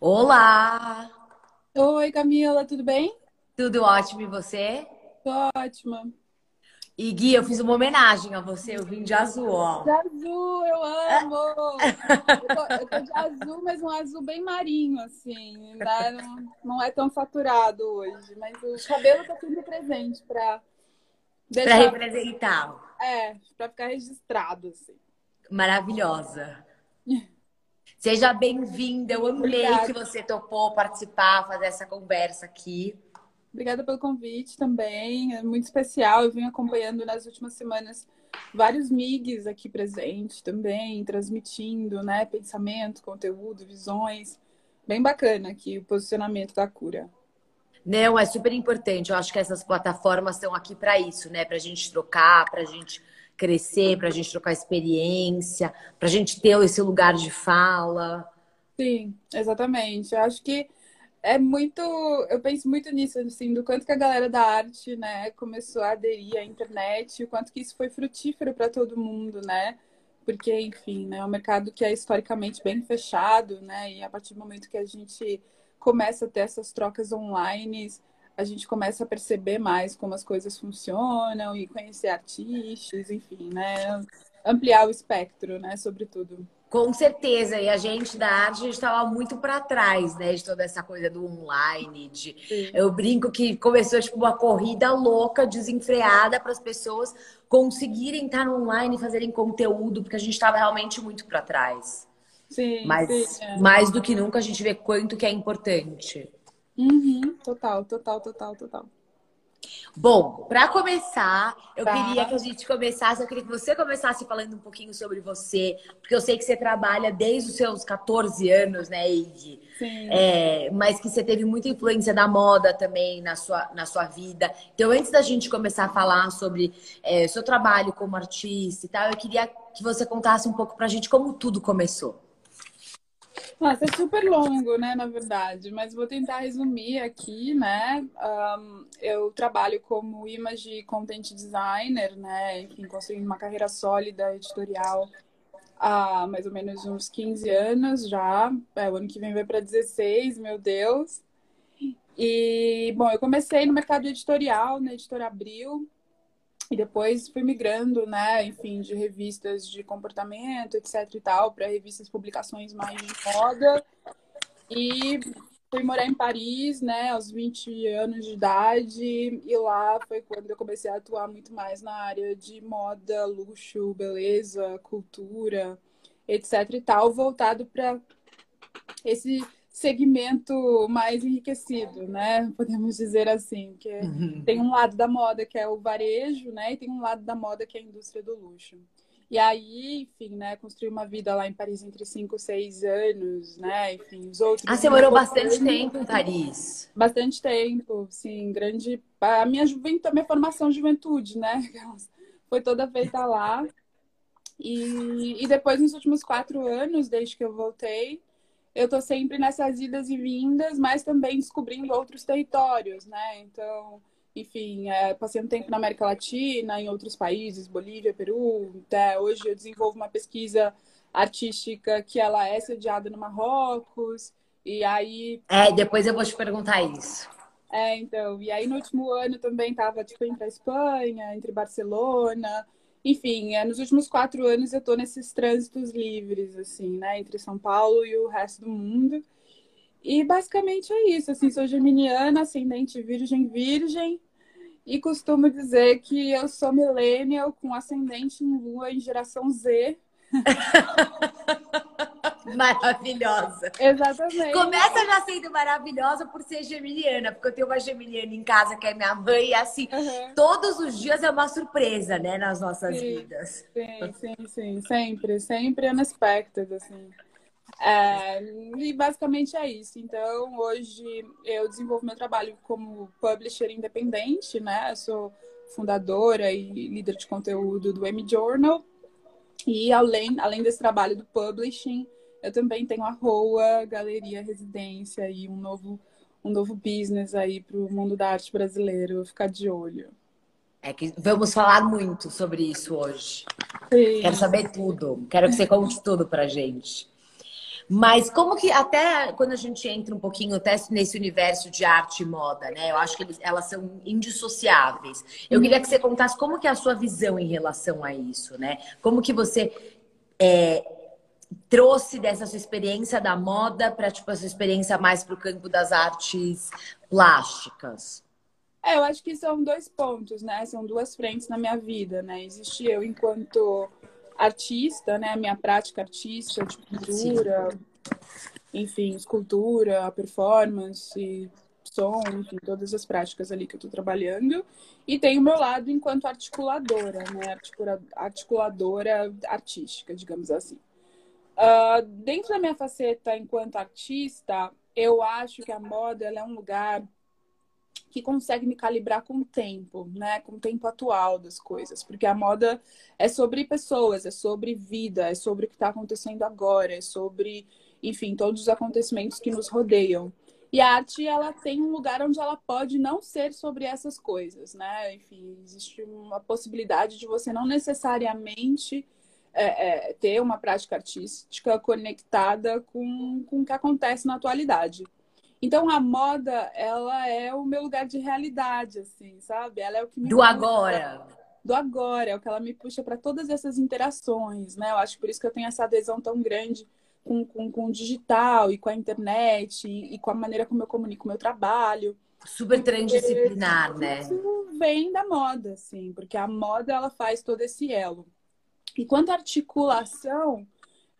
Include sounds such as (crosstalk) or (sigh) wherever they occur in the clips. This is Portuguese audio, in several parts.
Olá! Oi, Camila, tudo bem? Tudo ótimo e você? Tô ótima. E Gui, eu fiz uma homenagem a você, eu vim de azul, ó. De azul, eu amo! Eu tô, eu tô de azul, mas um azul bem marinho, assim. né? Não, não é tão saturado hoje, mas o cabelo tá sempre presente pra Pra deixar. representar. É, pra ficar registrado, assim. Maravilhosa. (laughs) Seja bem-vinda, eu amei Obrigada. que você topou participar, fazer essa conversa aqui. Obrigada pelo convite também, é muito especial. Eu venho acompanhando nas últimas semanas vários MIGs aqui presentes também, transmitindo, né, pensamento, conteúdo, visões. Bem bacana aqui o posicionamento da cura. Não, é super importante. Eu acho que essas plataformas estão aqui para isso, né? Para a gente trocar, para a gente crescer, para a gente trocar experiência, para a gente ter esse lugar de fala. Sim, exatamente. Eu acho que é muito. Eu penso muito nisso, assim, do quanto que a galera da arte, né, começou a aderir à internet, o quanto que isso foi frutífero para todo mundo, né? Porque, enfim, né, é um mercado que é historicamente bem fechado, né? E a partir do momento que a gente começa a ter essas trocas online, a gente começa a perceber mais como as coisas funcionam e conhecer artistas, enfim, né? Ampliar o espectro, né, sobretudo. Com certeza, e a gente da arte, a gente estava muito para trás, né, de toda essa coisa do online, de Sim. eu brinco que começou tipo uma corrida louca, desenfreada para as pessoas conseguirem estar online e fazerem conteúdo, porque a gente estava realmente muito para trás. Sim, Mas sim, é. mais do que nunca a gente vê quanto que é importante. Uhum, total, total, total, total. Bom, para começar, eu Tá. queria que a gente começasse, eu queria que você começasse falando um pouquinho sobre você, porque eu sei que você trabalha desde os seus 14 anos, né, Eide? Sim. É, mas que você teve muita influência da moda também na sua, na sua vida. Então, antes da gente começar a falar sobre é, seu trabalho como artista e tal, eu queria que você contasse um pouco pra gente como tudo começou. Nossa, é super longo, né, na verdade, mas vou tentar resumir aqui, né? Ahn, eu trabalho como image content designer, né? Enfim, construindo uma carreira sólida editorial há mais ou menos uns 15 anos já. É, o ano que vem vai para 16, meu Deus. E, bom, eu comecei no mercado editorial, na Editora Abril, e depois fui migrando, né, enfim, de revistas de comportamento, etc e tal, para revistas, publicações mais de moda. E fui morar em Paris, né, aos 20 anos de idade, e lá foi quando eu comecei a atuar muito mais na área de moda, luxo, beleza, cultura, etc e tal, voltado para esse segmento mais enriquecido, né? Podemos dizer assim, que tem um lado da moda que é o varejo, né? E tem um lado da moda que é a indústria do luxo. E aí, enfim, né? Construí uma vida lá em Paris entre 5 e 6 anos, né? Enfim, os outros. Ah, você morou bastante tempo em Paris. Bastante tempo, sim, grande. A minha juventude, a minha formação de juventude, né? (laughs) Foi toda feita lá. E, e depois, nos últimos quatro anos, desde que eu voltei, eu tô sempre nessas idas e vindas, mas também descobrindo outros territórios, né? Então, enfim, é, passei um tempo na América Latina, em outros países, Bolívia, Peru. Até hoje eu desenvolvo uma pesquisa artística que ela é sediada no Marrocos. E aí É, depois eu vou te perguntar isso. é, então, e aí no último ano também tava, tipo, entre a Espanha, entre Barcelona, enfim, é, nos últimos quatro anos eu tô nesses trânsitos livres, assim, né, entre São Paulo e o resto do mundo. E basicamente é isso, assim, sou geminiana, ascendente virgem, virgem, e costumo dizer que eu sou millennial com ascendente em lua em geração Z. (laughs) Maravilhosa. Exatamente. Começa já sendo maravilhosa por ser geminiana, porque eu tenho uma geminiana em casa que é minha mãe, e assim, Aham. todos os dias é uma surpresa, né, nas nossas Sim. vidas. Sim, sim, sim. Sempre, sempre unexpected, assim. É, e basicamente é isso. Então, hoje eu desenvolvo meu trabalho como publisher independente, né? Eu sou fundadora e líder de conteúdo do M Journal. E além, além desse trabalho do publishing, eu também tenho a ROA, Galeria Residência e um novo, um novo business aí para o mundo da arte brasileiro. Ficar de olho. É que vamos falar muito sobre isso hoje. Sim. Quero saber tudo. Quero que você conte tudo pra gente. Mas como que até quando a gente entra um pouquinho até nesse universo de arte e moda, né? Eu acho que eles, elas são indissociáveis. Eu queria que você contasse como que é a sua visão em relação a isso, né? Como que você é, trouxe dessa sua experiência da moda para tipo a sua experiência mais para o campo das artes plásticas? É, eu acho que são dois pontos, né? São duas frentes na minha vida, né? Existe eu enquanto artista, né? Minha prática artística de pintura, Sim. enfim, escultura, performance, som, enfim, todas as práticas ali que eu estou trabalhando. E tem o meu lado enquanto articuladora, né? Articuladora artística, digamos assim. Uh, dentro da minha faceta enquanto artista, eu acho que a moda é um lugar que consegue me calibrar com o tempo, né? Com o tempo atual das coisas. Porque a moda é sobre pessoas, é sobre vida, é sobre o que está acontecendo agora, é sobre, enfim, todos os acontecimentos que nos rodeiam. E a arte, ela tem um lugar onde ela pode não ser sobre essas coisas, né? Enfim, existe uma possibilidade de você não necessariamente é, é, ter uma prática artística conectada com, com o que acontece na atualidade. Então a moda, ela é o meu lugar de realidade, assim, sabe? Ela é o que me do agora. Do agora, é o que ela me puxa para todas essas interações, né? Eu acho por isso que eu tenho essa adesão tão grande com, com, com o digital e com a internet e, e com a maneira como eu comunico o meu trabalho. Super transdisciplinar, né? Isso vem da moda, assim, porque a moda ela faz todo esse elo. E quanto à articulação,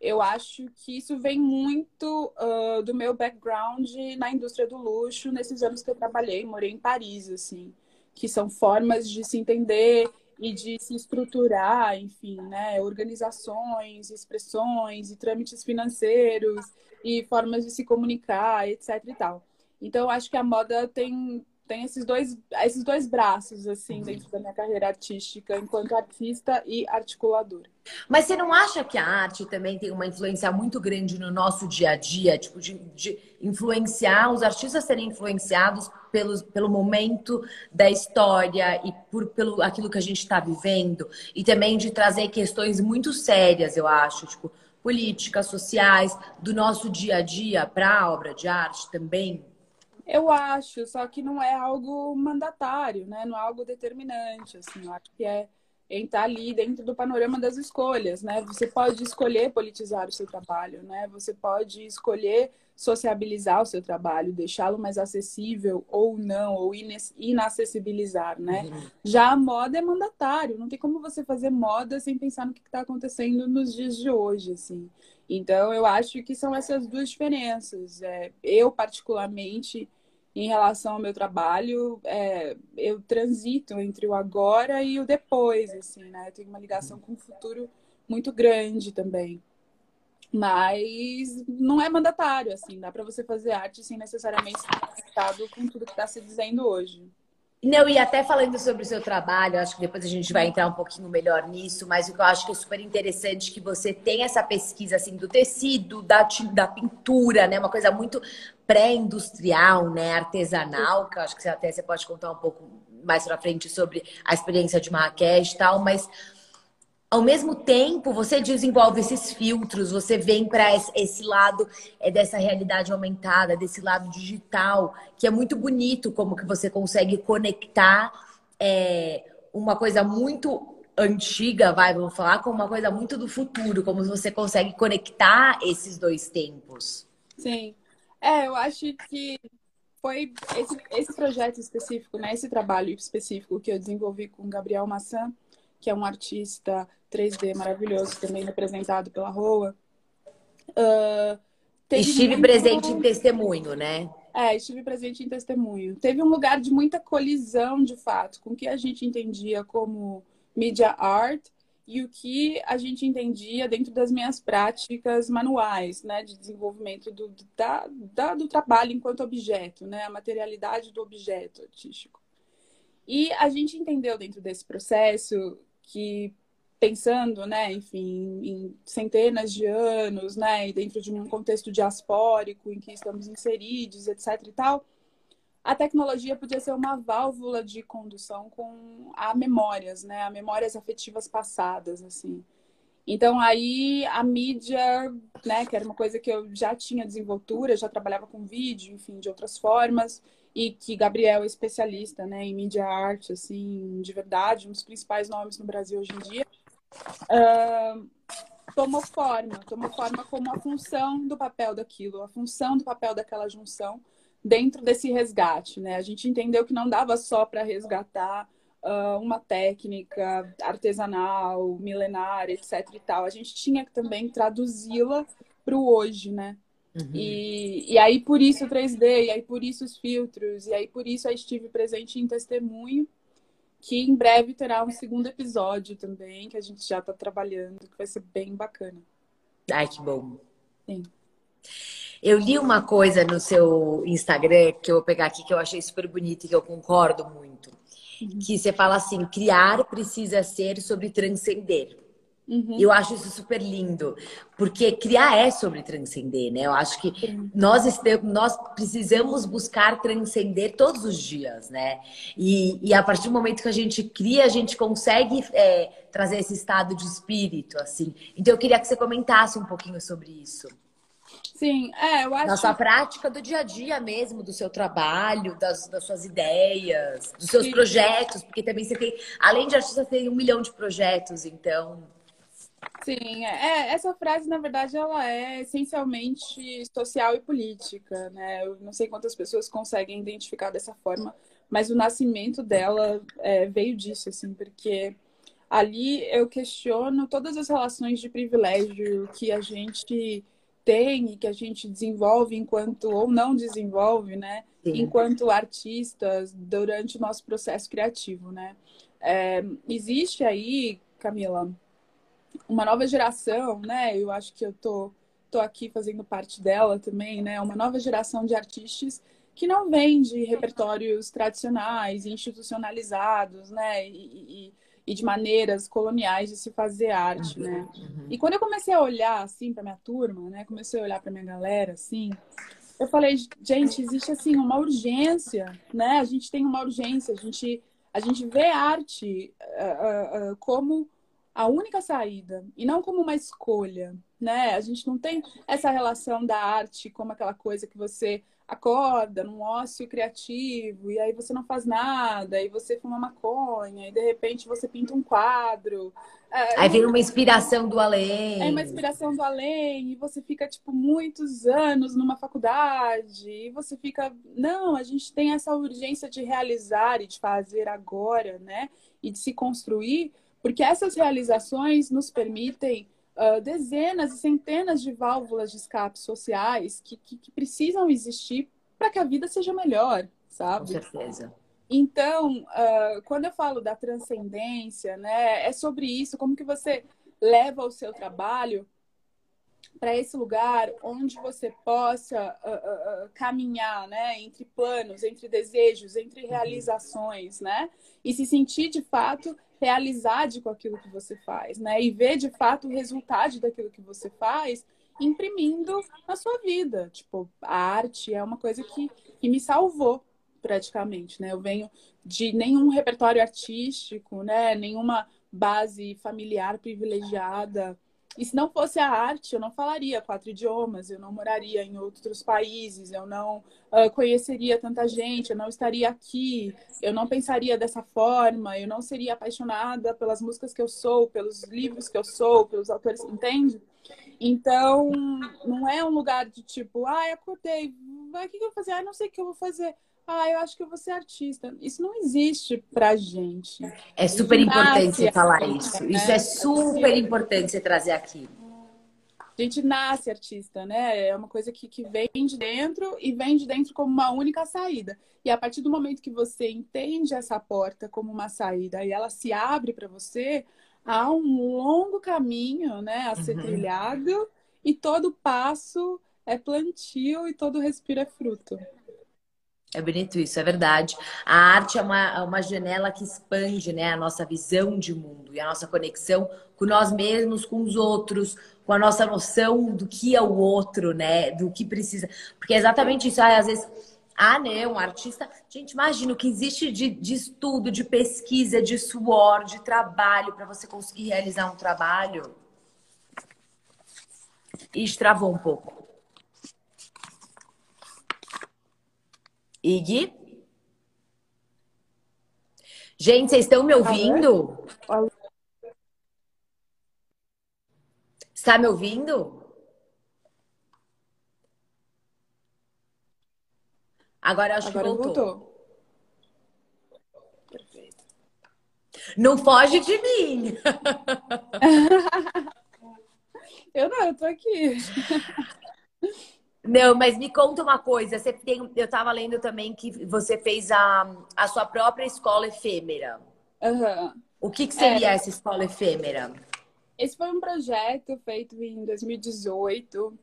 eu acho que isso vem muito uh, do meu background na indústria do luxo, nesses anos que eu trabalhei, morei em Paris, assim, que são formas de se entender e de se estruturar, enfim, né, organizações, expressões e trâmites financeiros e formas de se comunicar, etc e tal. Então, acho que a moda tem tem esses dois, esses dois braços, assim, dentro da minha carreira artística, enquanto artista e articuladora. Mas você não acha que a arte também tem uma influência muito grande no nosso dia a dia? Tipo, de, de influenciar, os artistas serem influenciados pelo, pelo momento da história e por pelo aquilo que a gente está vivendo? E também de trazer questões muito sérias, eu acho, tipo, políticas, sociais, do nosso dia a dia para a obra de arte também? Eu acho, só que não é algo mandatário, né? Não é algo determinante, assim. Eu acho que é entrar ali dentro do panorama das escolhas, né? Você pode escolher politizar o seu trabalho, né? Você pode escolher sociabilizar o seu trabalho, deixá-lo mais acessível ou não, ou inacessibilizar, né? Uhum. Já a moda é mandatário, não tem como você fazer moda sem pensar no que está acontecendo nos dias de hoje, assim. Então, eu acho que são essas duas diferenças. É, eu, particularmente, em relação ao meu trabalho, é, eu transito entre o agora e o depois, assim, né? Eu tenho uma ligação com o futuro muito grande também. Mas não é mandatário, assim, dá para você fazer arte sem necessariamente estar conectado com tudo que está se dizendo hoje. Não, e até falando sobre o seu trabalho, acho que depois a gente vai entrar um pouquinho melhor nisso, mas o que eu acho que é super interessante é que você tem essa pesquisa assim do tecido, da, da pintura, né? Uma coisa muito pré-industrial, né? Artesanal, que eu acho que você até você pode contar um pouco mais pra frente sobre a experiência de Marrakech e tal, mas ao mesmo tempo, você desenvolve esses filtros, você vem para esse lado é, dessa realidade aumentada, desse lado digital, que é muito bonito como que você consegue conectar é, uma coisa muito antiga, vai, vamos falar, com uma coisa muito do futuro, como você consegue conectar esses dois tempos. Sim. É, eu acho que foi esse, esse projeto específico, né, esse trabalho específico que eu desenvolvi com Gabriel Maçã, que é um artista 3D maravilhoso, também representado pela Roa. Uh, estive muito... presente em testemunho, né? É, estive presente em testemunho. Teve um lugar de muita colisão, de fato, com o que a gente entendia como media art e o que a gente entendia dentro das minhas práticas manuais, né, de desenvolvimento do, da, da, do trabalho enquanto objeto, né, a materialidade do objeto artístico. E a gente entendeu dentro desse processo que pensando, né, enfim, em centenas de anos, né, dentro de um contexto diaspórico em que estamos inseridos, etc e tal, a tecnologia podia ser uma válvula de condução com a memórias, né, a memórias afetivas passadas, assim. Então aí a mídia, né, que era uma coisa que eu já tinha desenvoltura, já trabalhava com vídeo, enfim, de outras formas, e que Gabriel é especialista, né, em mídia arte, assim, de verdade, um dos principais nomes no Brasil hoje em dia, uh, tomou forma, tomou forma como a função do papel daquilo, a função do papel daquela junção dentro desse resgate, né? A gente entendeu que não dava só para resgatar uh, uma técnica artesanal, milenária, etc e tal. A gente tinha que também traduzi-la para o hoje, né? Uhum. E, e aí por isso o 3D, e aí por isso os filtros, e aí por isso eu estive presente em testemunho, que em breve terá um segundo episódio também, que a gente já está trabalhando, que vai ser bem bacana. Ai, que bom. Sim. Eu li uma coisa no seu Instagram que eu vou pegar aqui que eu achei super bonito e que eu concordo muito. Uhum. Que você fala assim: criar precisa ser sobre transcender. Uhum. Eu acho isso super lindo, porque criar é sobre transcender, né? Eu acho que nós, estamos, nós precisamos buscar transcender todos os dias, né? E, e a partir do momento que a gente cria, a gente consegue é, trazer esse estado de espírito, assim. Então eu queria que você comentasse um pouquinho sobre isso. Sim, é, eu acho. Na sua prática do dia a dia mesmo, do seu trabalho, das, das suas ideias, dos seus Sim. projetos, porque também você tem, além de artista, você tem um milhão de projetos, então. Sim, é, essa frase, na verdade, ela é essencialmente social e política, né? Eu não sei quantas pessoas conseguem identificar dessa forma, mas o nascimento dela é, veio disso, assim, porque ali eu questiono todas as relações de privilégio que a gente tem e que a gente desenvolve enquanto ou não desenvolve, né? Sim. Enquanto artistas durante o nosso processo criativo, né? É, existe aí, Camila, uma nova geração, né? Eu acho que eu tô, tô aqui fazendo parte dela também, né? Uma nova geração de artistas que não vem de repertórios tradicionais, institucionalizados, né? E, e, e de maneiras coloniais de se fazer arte, né? Uhum. E quando eu comecei a olhar assim para minha turma, né? Comecei a olhar para minha galera assim, eu falei, gente, existe assim uma urgência, né? A gente tem uma urgência, a gente a gente vê arte uh, uh, como a única saída e não como uma escolha, né? A gente não tem essa relação da arte como aquela coisa que você acorda num ócio criativo e aí você não faz nada, e você fuma maconha, e de repente você pinta um quadro. É, aí vira uma inspiração do além. É uma inspiração do além, e você fica, tipo, muitos anos numa faculdade, e você fica. Não, a gente tem essa urgência de realizar e de fazer agora, né? E de se construir, porque essas realizações nos permitem uh, dezenas e centenas de válvulas de escape sociais que, que, que precisam existir para que a vida seja melhor, sabe? Com certeza. Então, uh, quando eu falo da transcendência, né, é sobre isso, como que você leva o seu trabalho para esse lugar onde você possa uh, uh, caminhar, né, entre planos, entre desejos, entre uhum. realizações, né, e se sentir de fato realizado com aquilo que você faz, né? E ver de fato o resultado daquilo que você faz imprimindo na sua vida. Tipo, a arte é uma coisa que, que me salvou praticamente, né? Eu venho de nenhum repertório artístico, né? Nenhuma base familiar privilegiada. E se não fosse a arte, eu não falaria quatro idiomas, eu não moraria em outros países, eu não uh, conheceria tanta gente, eu não estaria aqui, eu não pensaria dessa forma, eu não seria apaixonada pelas músicas que eu sou, pelos livros que eu sou, pelos autores, entende? Então, não é um lugar de tipo, ah, acordei, o que, que eu vou fazer? Ah, não sei o que eu vou fazer ah, eu acho que eu vou ser artista. Isso não existe pra gente. É super importante você falar artista, isso. Né? Isso é super importante você trazer aqui. A gente nasce artista, né? É uma coisa que, que vem de dentro e vem de dentro como uma única saída. E a partir do momento que você entende essa porta como uma saída e ela se abre para você, há um longo caminho, né, a ser uhum. trilhado e todo passo é plantio e todo respiro é fruto. É bonito isso, é verdade. A arte é uma, é uma janela que expande né, a nossa visão de mundo e a nossa conexão com nós mesmos, com os outros, com a nossa noção do que é o outro, né? Do que precisa. Porque é exatamente isso. Às vezes, ah, um artista. Gente, imagina o que existe de, de estudo, de pesquisa, de suor, de trabalho para você conseguir realizar um trabalho. Ixi, travou um pouco. Ig? Gente, vocês estão me ouvindo? Está me ouvindo? Agora eu acho Agora que voltou. voltou. Perfeito. Não foge de mim. (laughs) Eu não, eu tô aqui. (laughs) Não, mas me conta uma coisa. Você tem, eu estava lendo também que você fez a, a sua própria escola efêmera. Aham. O que, que seria É. essa escola efêmera? Esse foi um projeto feito em 2018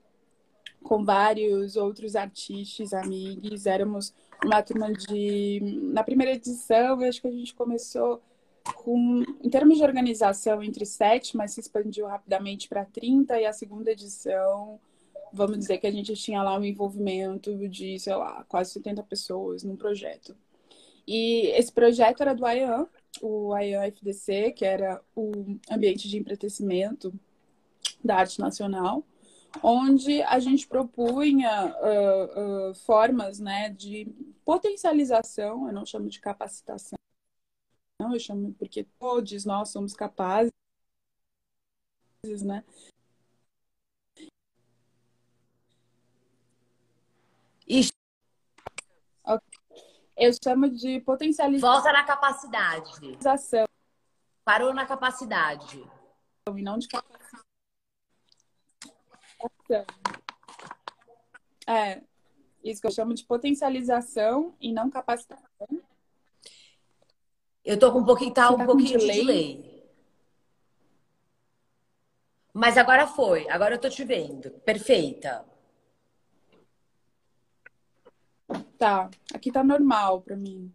com vários outros artistas, amigos. Éramos uma turma de. Na primeira edição, eu acho que a gente começou com, em termos de organização, entre sete, mas se expandiu rapidamente para 30, e a segunda edição, vamos dizer que a gente tinha lá um envolvimento de, sei lá, quase 70 pessoas num projeto. E esse projeto era do IAM, o IAM FDC, que era o ambiente de empretecimento da arte nacional, onde a gente propunha ah, ah, formas né, de potencialização, eu não chamo de capacitação, eu chamo porque todos nós somos capazes, né? Ixi, Eu chamo de potencialização volta na capacidade. Parou na capacidade. e não de capacitação. É, isso que eu chamo de potencialização e não capacitação. Eu tô com um pouquinho, tá um tá pouquinho de delay. Mas agora foi. Agora eu tô te vendo. Perfeita. Tá, aqui tá normal pra mim.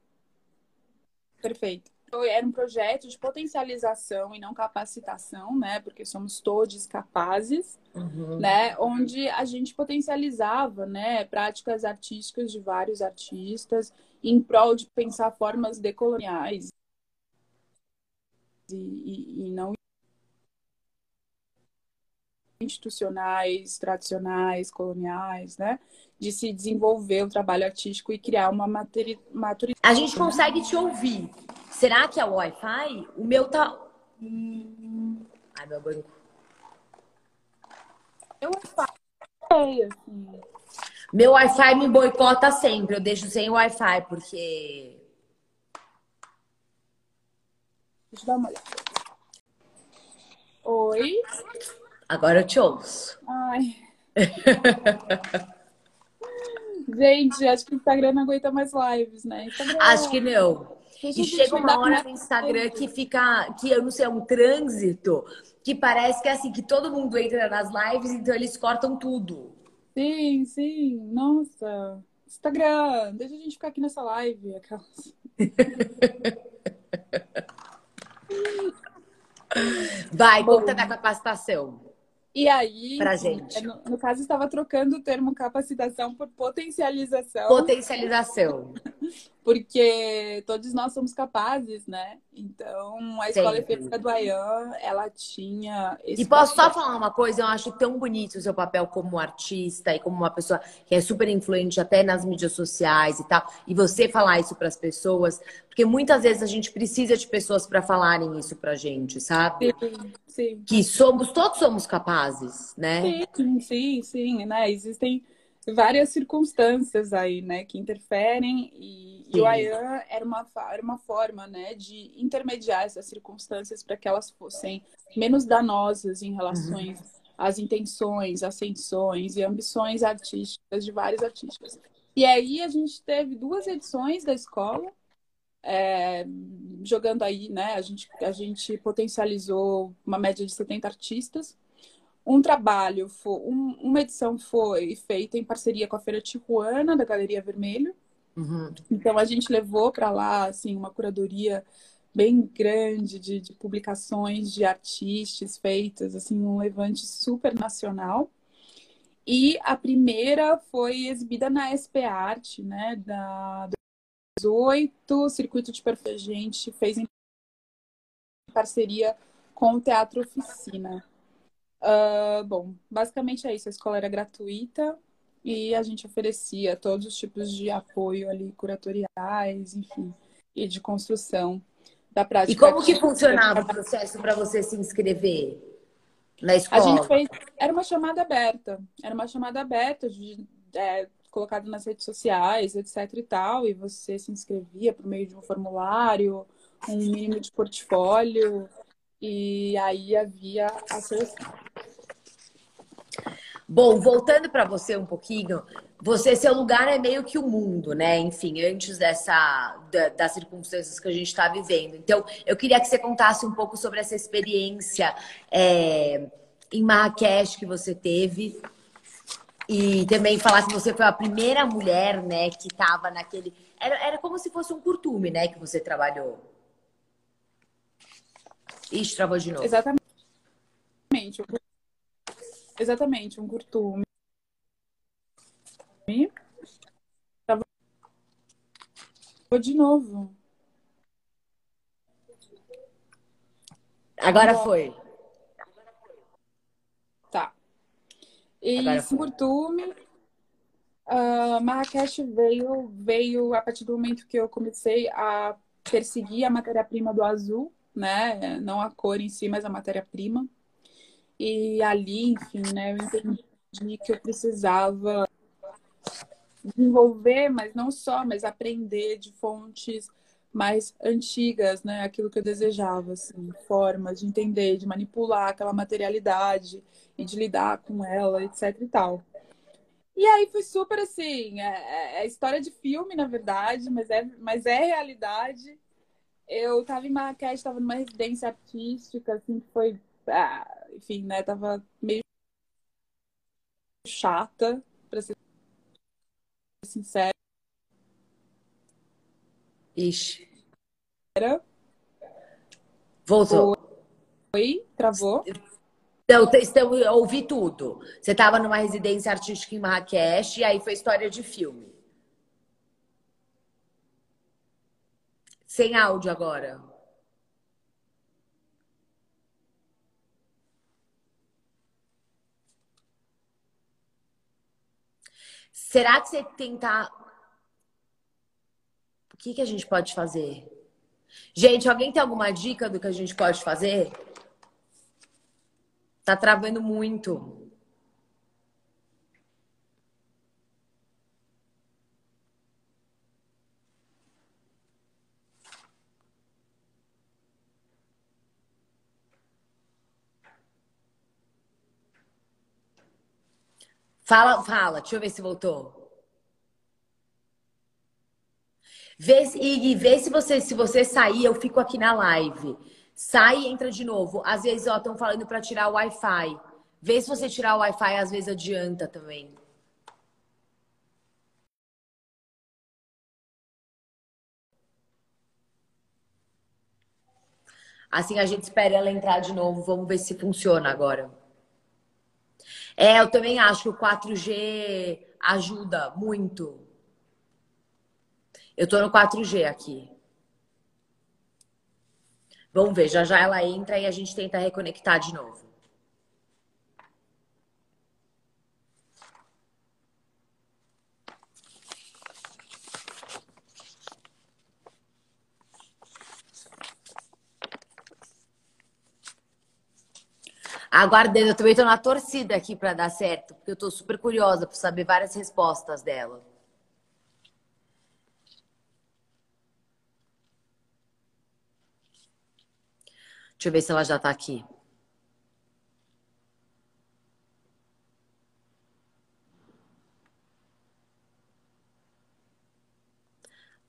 Perfeito. Então, Era um projeto de potencialização e não capacitação, né? Porque somos todos capazes, Uhum. né? Onde a gente potencializava, né? Práticas artísticas de vários artistas em prol de pensar formas decoloniais e, e- e não institucionais, tradicionais, coloniais, né? De se desenvolver o trabalho artístico e criar uma maturidade. A gente consegue te ouvir. Será que é o Wi-Fi? O meu tá. Ai, meu banco. Eu falei, assim. Meu Wi-Fi me boicota sempre. Eu deixo sem Wi-Fi, porque. Deixa eu dar uma olhada. Oi? Agora eu te ouço. Ai. Gente, acho que o Instagram não aguenta mais lives, né? Instagram, Acho que não. E chega uma hora no Instagram que fica, que eu não sei, é um trânsito, que parece que é assim, que todo mundo entra nas lives, então eles cortam tudo. Sim, sim. Nossa. Instagram, deixa a gente ficar aqui nessa live. Aquelas... (laughs) Vai, Bom. conta da capacitação. E aí, Pra gente. no, no caso, estava trocando o termo capacitação por potencialização, Potencialização. (laughs) porque todos nós somos capazes, né? Então, a escola efêmera do Ayan, ela tinha esse E posso só papel. falar uma coisa? Eu acho tão bonito o seu papel como artista e como uma pessoa que é super influente até nas mídias sociais e tal. E você falar isso para as pessoas, porque muitas vezes a gente precisa de pessoas para falarem isso pra gente, sabe? Sim, sim. Que somos, todos somos capazes, né? Sim, sim, sim, né? Existem várias circunstâncias aí, né, que interferem e, e o Ayan era uma, era uma forma, né, de intermediar essas circunstâncias para que elas fossem menos danosas em relação às intenções, ascensões e ambições artísticas de vários artistas. E aí a gente teve duas edições da escola, é, jogando aí, né, a gente, a gente potencializou uma média de 70 artistas. Um trabalho, foi, um- uma edição foi feita em parceria com a Feira Tijuana, da Galeria Vermelho. Uhum. Então a gente levou para lá assim uma curadoria bem grande de, de publicações de artistas feitas, assim um levante super nacional. E a primeira foi exibida na SP Arte, né, da 18, Circuito de Perfil, a gente fez em parceria com o Teatro Oficina. Uh, bom, basicamente é isso. A escola era gratuita e a gente oferecia todos os tipos de apoio ali, curatoriais, enfim, e de construção da prática. E como que funcionava o processo para você se inscrever na escola? A gente fez, era uma chamada aberta, era uma chamada aberta de, é, colocada nas redes sociais, etc e tal, e você se inscrevia por meio de um formulário, um mínimo de portfólio, e aí havia a seleção. Bom, voltando para você um pouquinho, você, seu lugar é meio que o mundo, né? Enfim, antes dessa da, das circunstâncias que a gente está vivendo. Então, eu queria que você contasse um pouco sobre essa experiência é, em Marrakech que você teve e também falar que você foi a primeira mulher, né, que estava naquele. Era, era como se fosse um curtume, né, que você trabalhou. Ixi, travou de novo. Exatamente. Exatamente, um curtume. Vou de novo. Agora foi. Tá. E esse curtume, uh, Marrakech veio, veio a partir do momento que eu comecei a perseguir a matéria-prima do azul, né? Não a cor em si, mas a matéria-prima. E ali, enfim, né, eu entendi que eu precisava desenvolver, mas não só, mas aprender de fontes mais antigas, né? Aquilo que eu desejava, assim, formas de entender, de manipular aquela materialidade e de lidar com ela, etc e tal. E aí foi super assim, é, é, é história de filme, na verdade, mas é, mas é realidade. Eu estava em Marrakech, estava numa residência artística, assim, que foi ah, enfim, né, tava meio chata, pra ser sincera. Ixi. Era. Voltou. Oi, travou. Então, então, eu ouvi tudo. Você estava numa residência artística em Marrakech e aí foi história de filme. Sem áudio agora. Será que você tentar. O que, que a gente pode fazer? Gente, alguém tem alguma dica do que a gente pode fazer? Tá travando muito. Fala, fala, deixa eu ver se voltou. Vê, Ig, vê se você, se você sair, eu fico aqui na live. Sai e entra de novo. Às vezes, ó, estão falando para tirar o Wi-Fi. Vê se você tirar o Wi-Fi, às vezes adianta também. Assim a gente espera ela entrar de novo. Vamos ver se funciona agora. É, eu também acho que o 4G ajuda muito. Eu tô no 4G aqui. Vamos ver, já já ela entra e a gente tenta reconectar de novo. Aguardando, eu também estou na torcida aqui para dar certo, porque eu estou super curiosa para saber várias respostas dela. Deixa eu ver se ela já está aqui.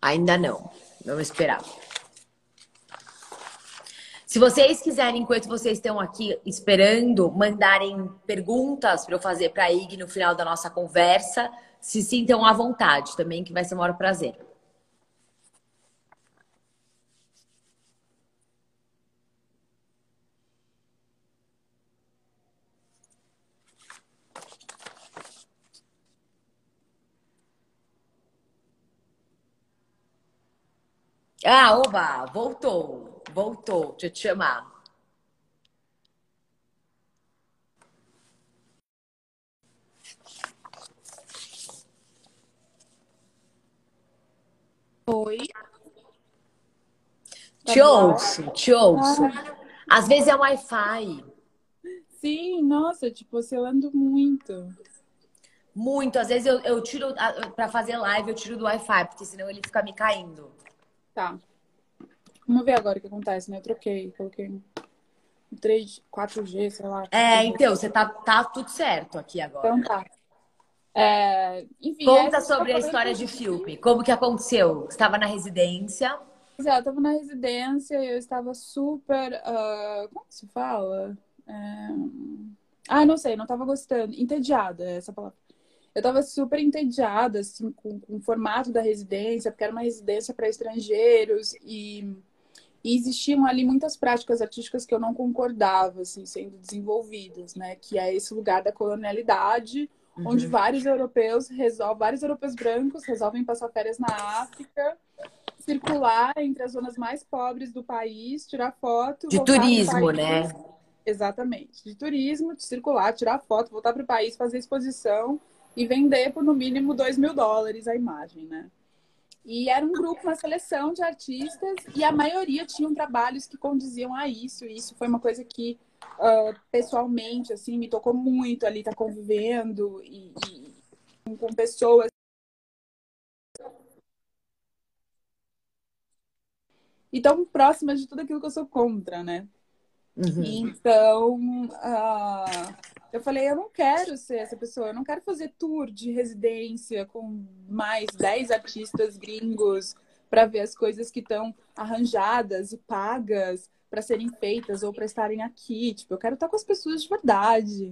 Ainda não. Vamos esperar. Se vocês quiserem, enquanto vocês estão aqui esperando, mandarem perguntas para eu fazer para a IG no final da nossa conversa, se sintam à vontade também, que vai ser um maior prazer. Ah, oba, voltou voltou. Deixa eu te chamar. Oi. Te tá ouço, te ouço. Ah. Às vezes é Wi-Fi. Sim, nossa, tipo, oscilando muito. Muito. Às vezes eu, eu tiro, para fazer live, eu tiro do Wi-Fi, porque senão ele fica me caindo. Tá. Vamos ver agora o que acontece, né? Eu troquei, coloquei 3, 4G, sei lá. É, então, você tá, tá tudo certo aqui agora. Então tá. É, enfim, Conta sobre a história de filme. Como que aconteceu? Você estava na residência? É, eu estava na residência e eu estava super. Uh, como se fala? É... Ah, não sei, não estava gostando. Entediada, é essa palavra. Eu estava super entediada, assim, com, com o formato da residência, porque era uma residência para estrangeiros e, e, existiam ali muitas práticas artísticas que eu não concordava, assim, sendo desenvolvidas, né? Que é esse lugar da colonialidade, uhum. onde vários europeus resolvem, vários europeus brancos resolvem passar férias na África circular entre as zonas mais pobres do país, tirar foto. De turismo, né? Exatamente. De turismo, de circular, tirar foto, voltar para o país, fazer exposição e vender por no mínimo 2 mil dólares a imagem, né? E era um grupo, uma seleção de artistas, e a maioria tinham trabalhos que condiziam a isso. E isso foi uma coisa que, uh, pessoalmente, assim, me tocou muito ali, tá convivendo e, e com pessoas e tão próximas de tudo aquilo que eu sou contra, né? Uhum. Então, uh, eu falei, eu não quero ser essa pessoa, eu não quero fazer tour de residência com mais 10 artistas gringos para ver as coisas que estão arranjadas e pagas para serem feitas ou para estarem aqui. Tipo, eu quero estar com as pessoas de verdade.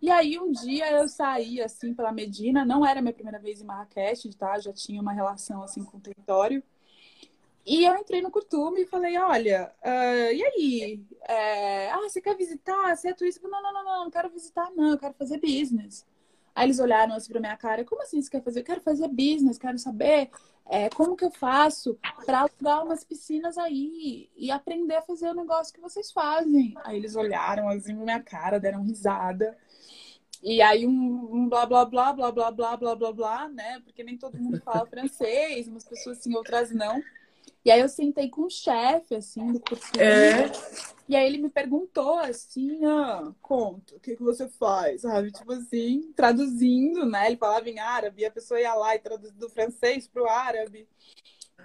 E aí um dia eu saí assim pela Medina, não era minha primeira vez em Marrakech, tá? Já tinha uma relação assim com o território. E eu entrei no Curtume e falei, olha, uh, e aí? É, ah, você quer visitar? Você é turista? Não, não, não, não, não quero visitar, não, eu quero fazer business. Aí eles olharam assim pra minha cara, como assim você quer fazer? Eu quero fazer business, quero saber é, como que eu faço para alugar umas piscinas aí e aprender a fazer o negócio que vocês fazem. Aí eles olharam assim pra minha cara, deram risada. E aí um, blá blá blá blá blá blá blá blá blá, né? Porque nem todo mundo fala francês, umas pessoas sim, outras não. E aí eu sentei com o chefe, assim, do curso. É. E aí ele me perguntou assim, ah, conta, o que, que você faz? Sabe? Tipo assim, traduzindo, né? Ele falava em árabe, a pessoa ia lá e traduzia do francês pro árabe.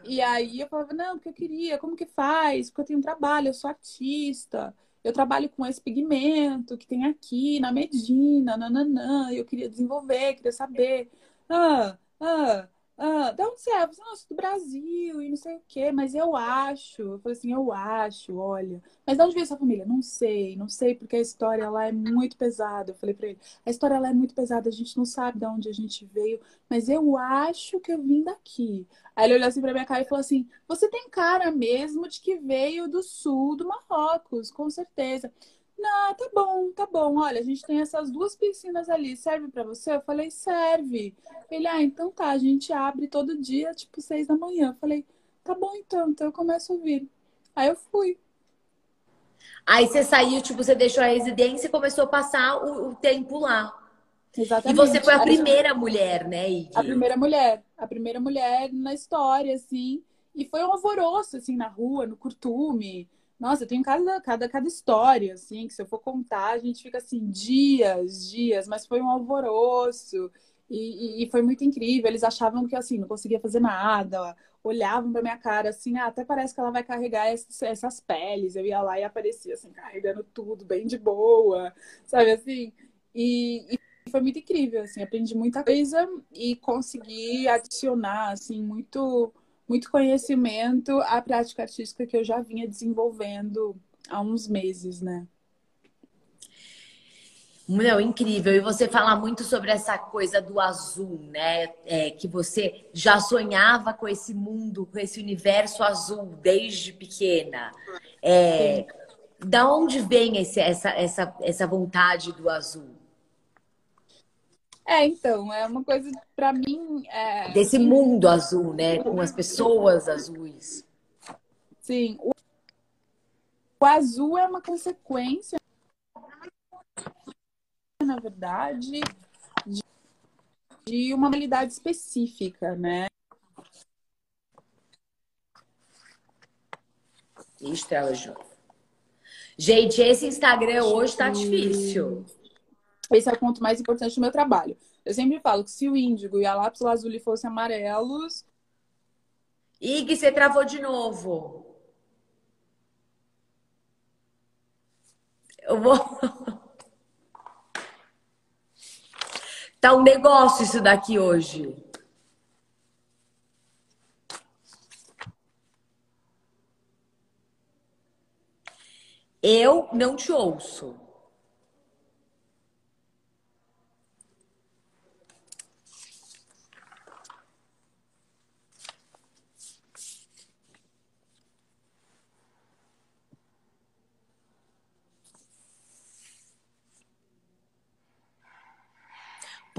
E aí eu falava, não, porque eu queria, como que faz? Porque eu tenho um trabalho, eu sou artista, eu trabalho com esse pigmento que tem aqui na Medina, nananã, eu queria desenvolver, queria saber. Ah, ah, ah, de onde você é? Nossa, do Brasil e não sei o quê, mas eu acho. Eu falei assim, eu acho, olha. Mas de onde veio sua família? Não sei, não sei, porque a história lá é muito pesada. Eu falei pra ele, a história lá é muito pesada, a gente não sabe de onde a gente veio, mas eu acho que eu vim daqui. Aí ele olhou assim pra minha cara e falou assim: Você tem cara mesmo de que veio do sul do Marrocos, com certeza. Não, tá bom, tá bom. Olha, a gente tem essas duas piscinas ali. Serve para você? Eu falei, serve. Ele, ah, então tá. A gente abre todo dia, tipo, seis da manhã. Eu falei, tá bom então. Então eu começo a vir. Aí eu fui. Aí você saiu, tipo, você deixou a residência e começou a passar o, o tempo lá. Exatamente. E você foi a primeira mulher, né, Iggy? A primeira mulher. A primeira mulher na história, assim. E foi um alvoroço, assim, na rua, no curtume. Nossa, eu tenho cada, cada, cada história, assim, que se eu for contar, a gente fica assim, dias, dias, mas foi um alvoroço. E, e, e foi muito incrível. Eles achavam que assim, não conseguia fazer nada, olhavam pra minha cara assim, ah, até parece que ela vai carregar essas, essas peles. Eu ia lá e aparecia assim, carregando tudo, bem de boa, sabe assim? E, e foi muito incrível, assim, aprendi muita coisa e consegui adicionar, assim, muito muito conhecimento à prática artística que eu já vinha desenvolvendo há uns meses, né? Não, incrível. E você fala muito sobre essa coisa do azul, né? É, que você já sonhava com esse mundo, com esse universo azul desde pequena. É, da onde vem esse, essa, essa, essa vontade do azul? É, então, é uma coisa para mim. É... Desse mundo azul, né? Com as pessoas azuis. Sim. O, o azul é uma consequência, na verdade, de, de uma habilidade específica, né? De novo. Gente, esse Instagram hoje tá difícil. Esse é o ponto mais importante do meu trabalho. Eu sempre falo que se o índigo e a lápis lazuli fossem amarelos. Ig, você travou de novo. Eu vou. (laughs) tá um negócio isso daqui hoje. Eu não te ouço.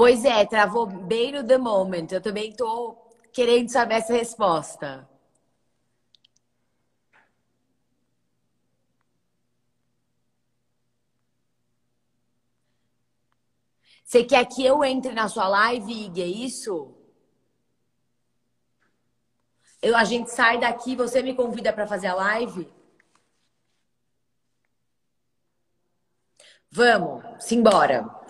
Pois é, travou bem no the moment. Eu também tô querendo saber essa resposta. Você quer que eu entre na sua live, Ig, é isso? Eu, a gente sai daqui, você me convida para fazer a live? Vamos, simbora.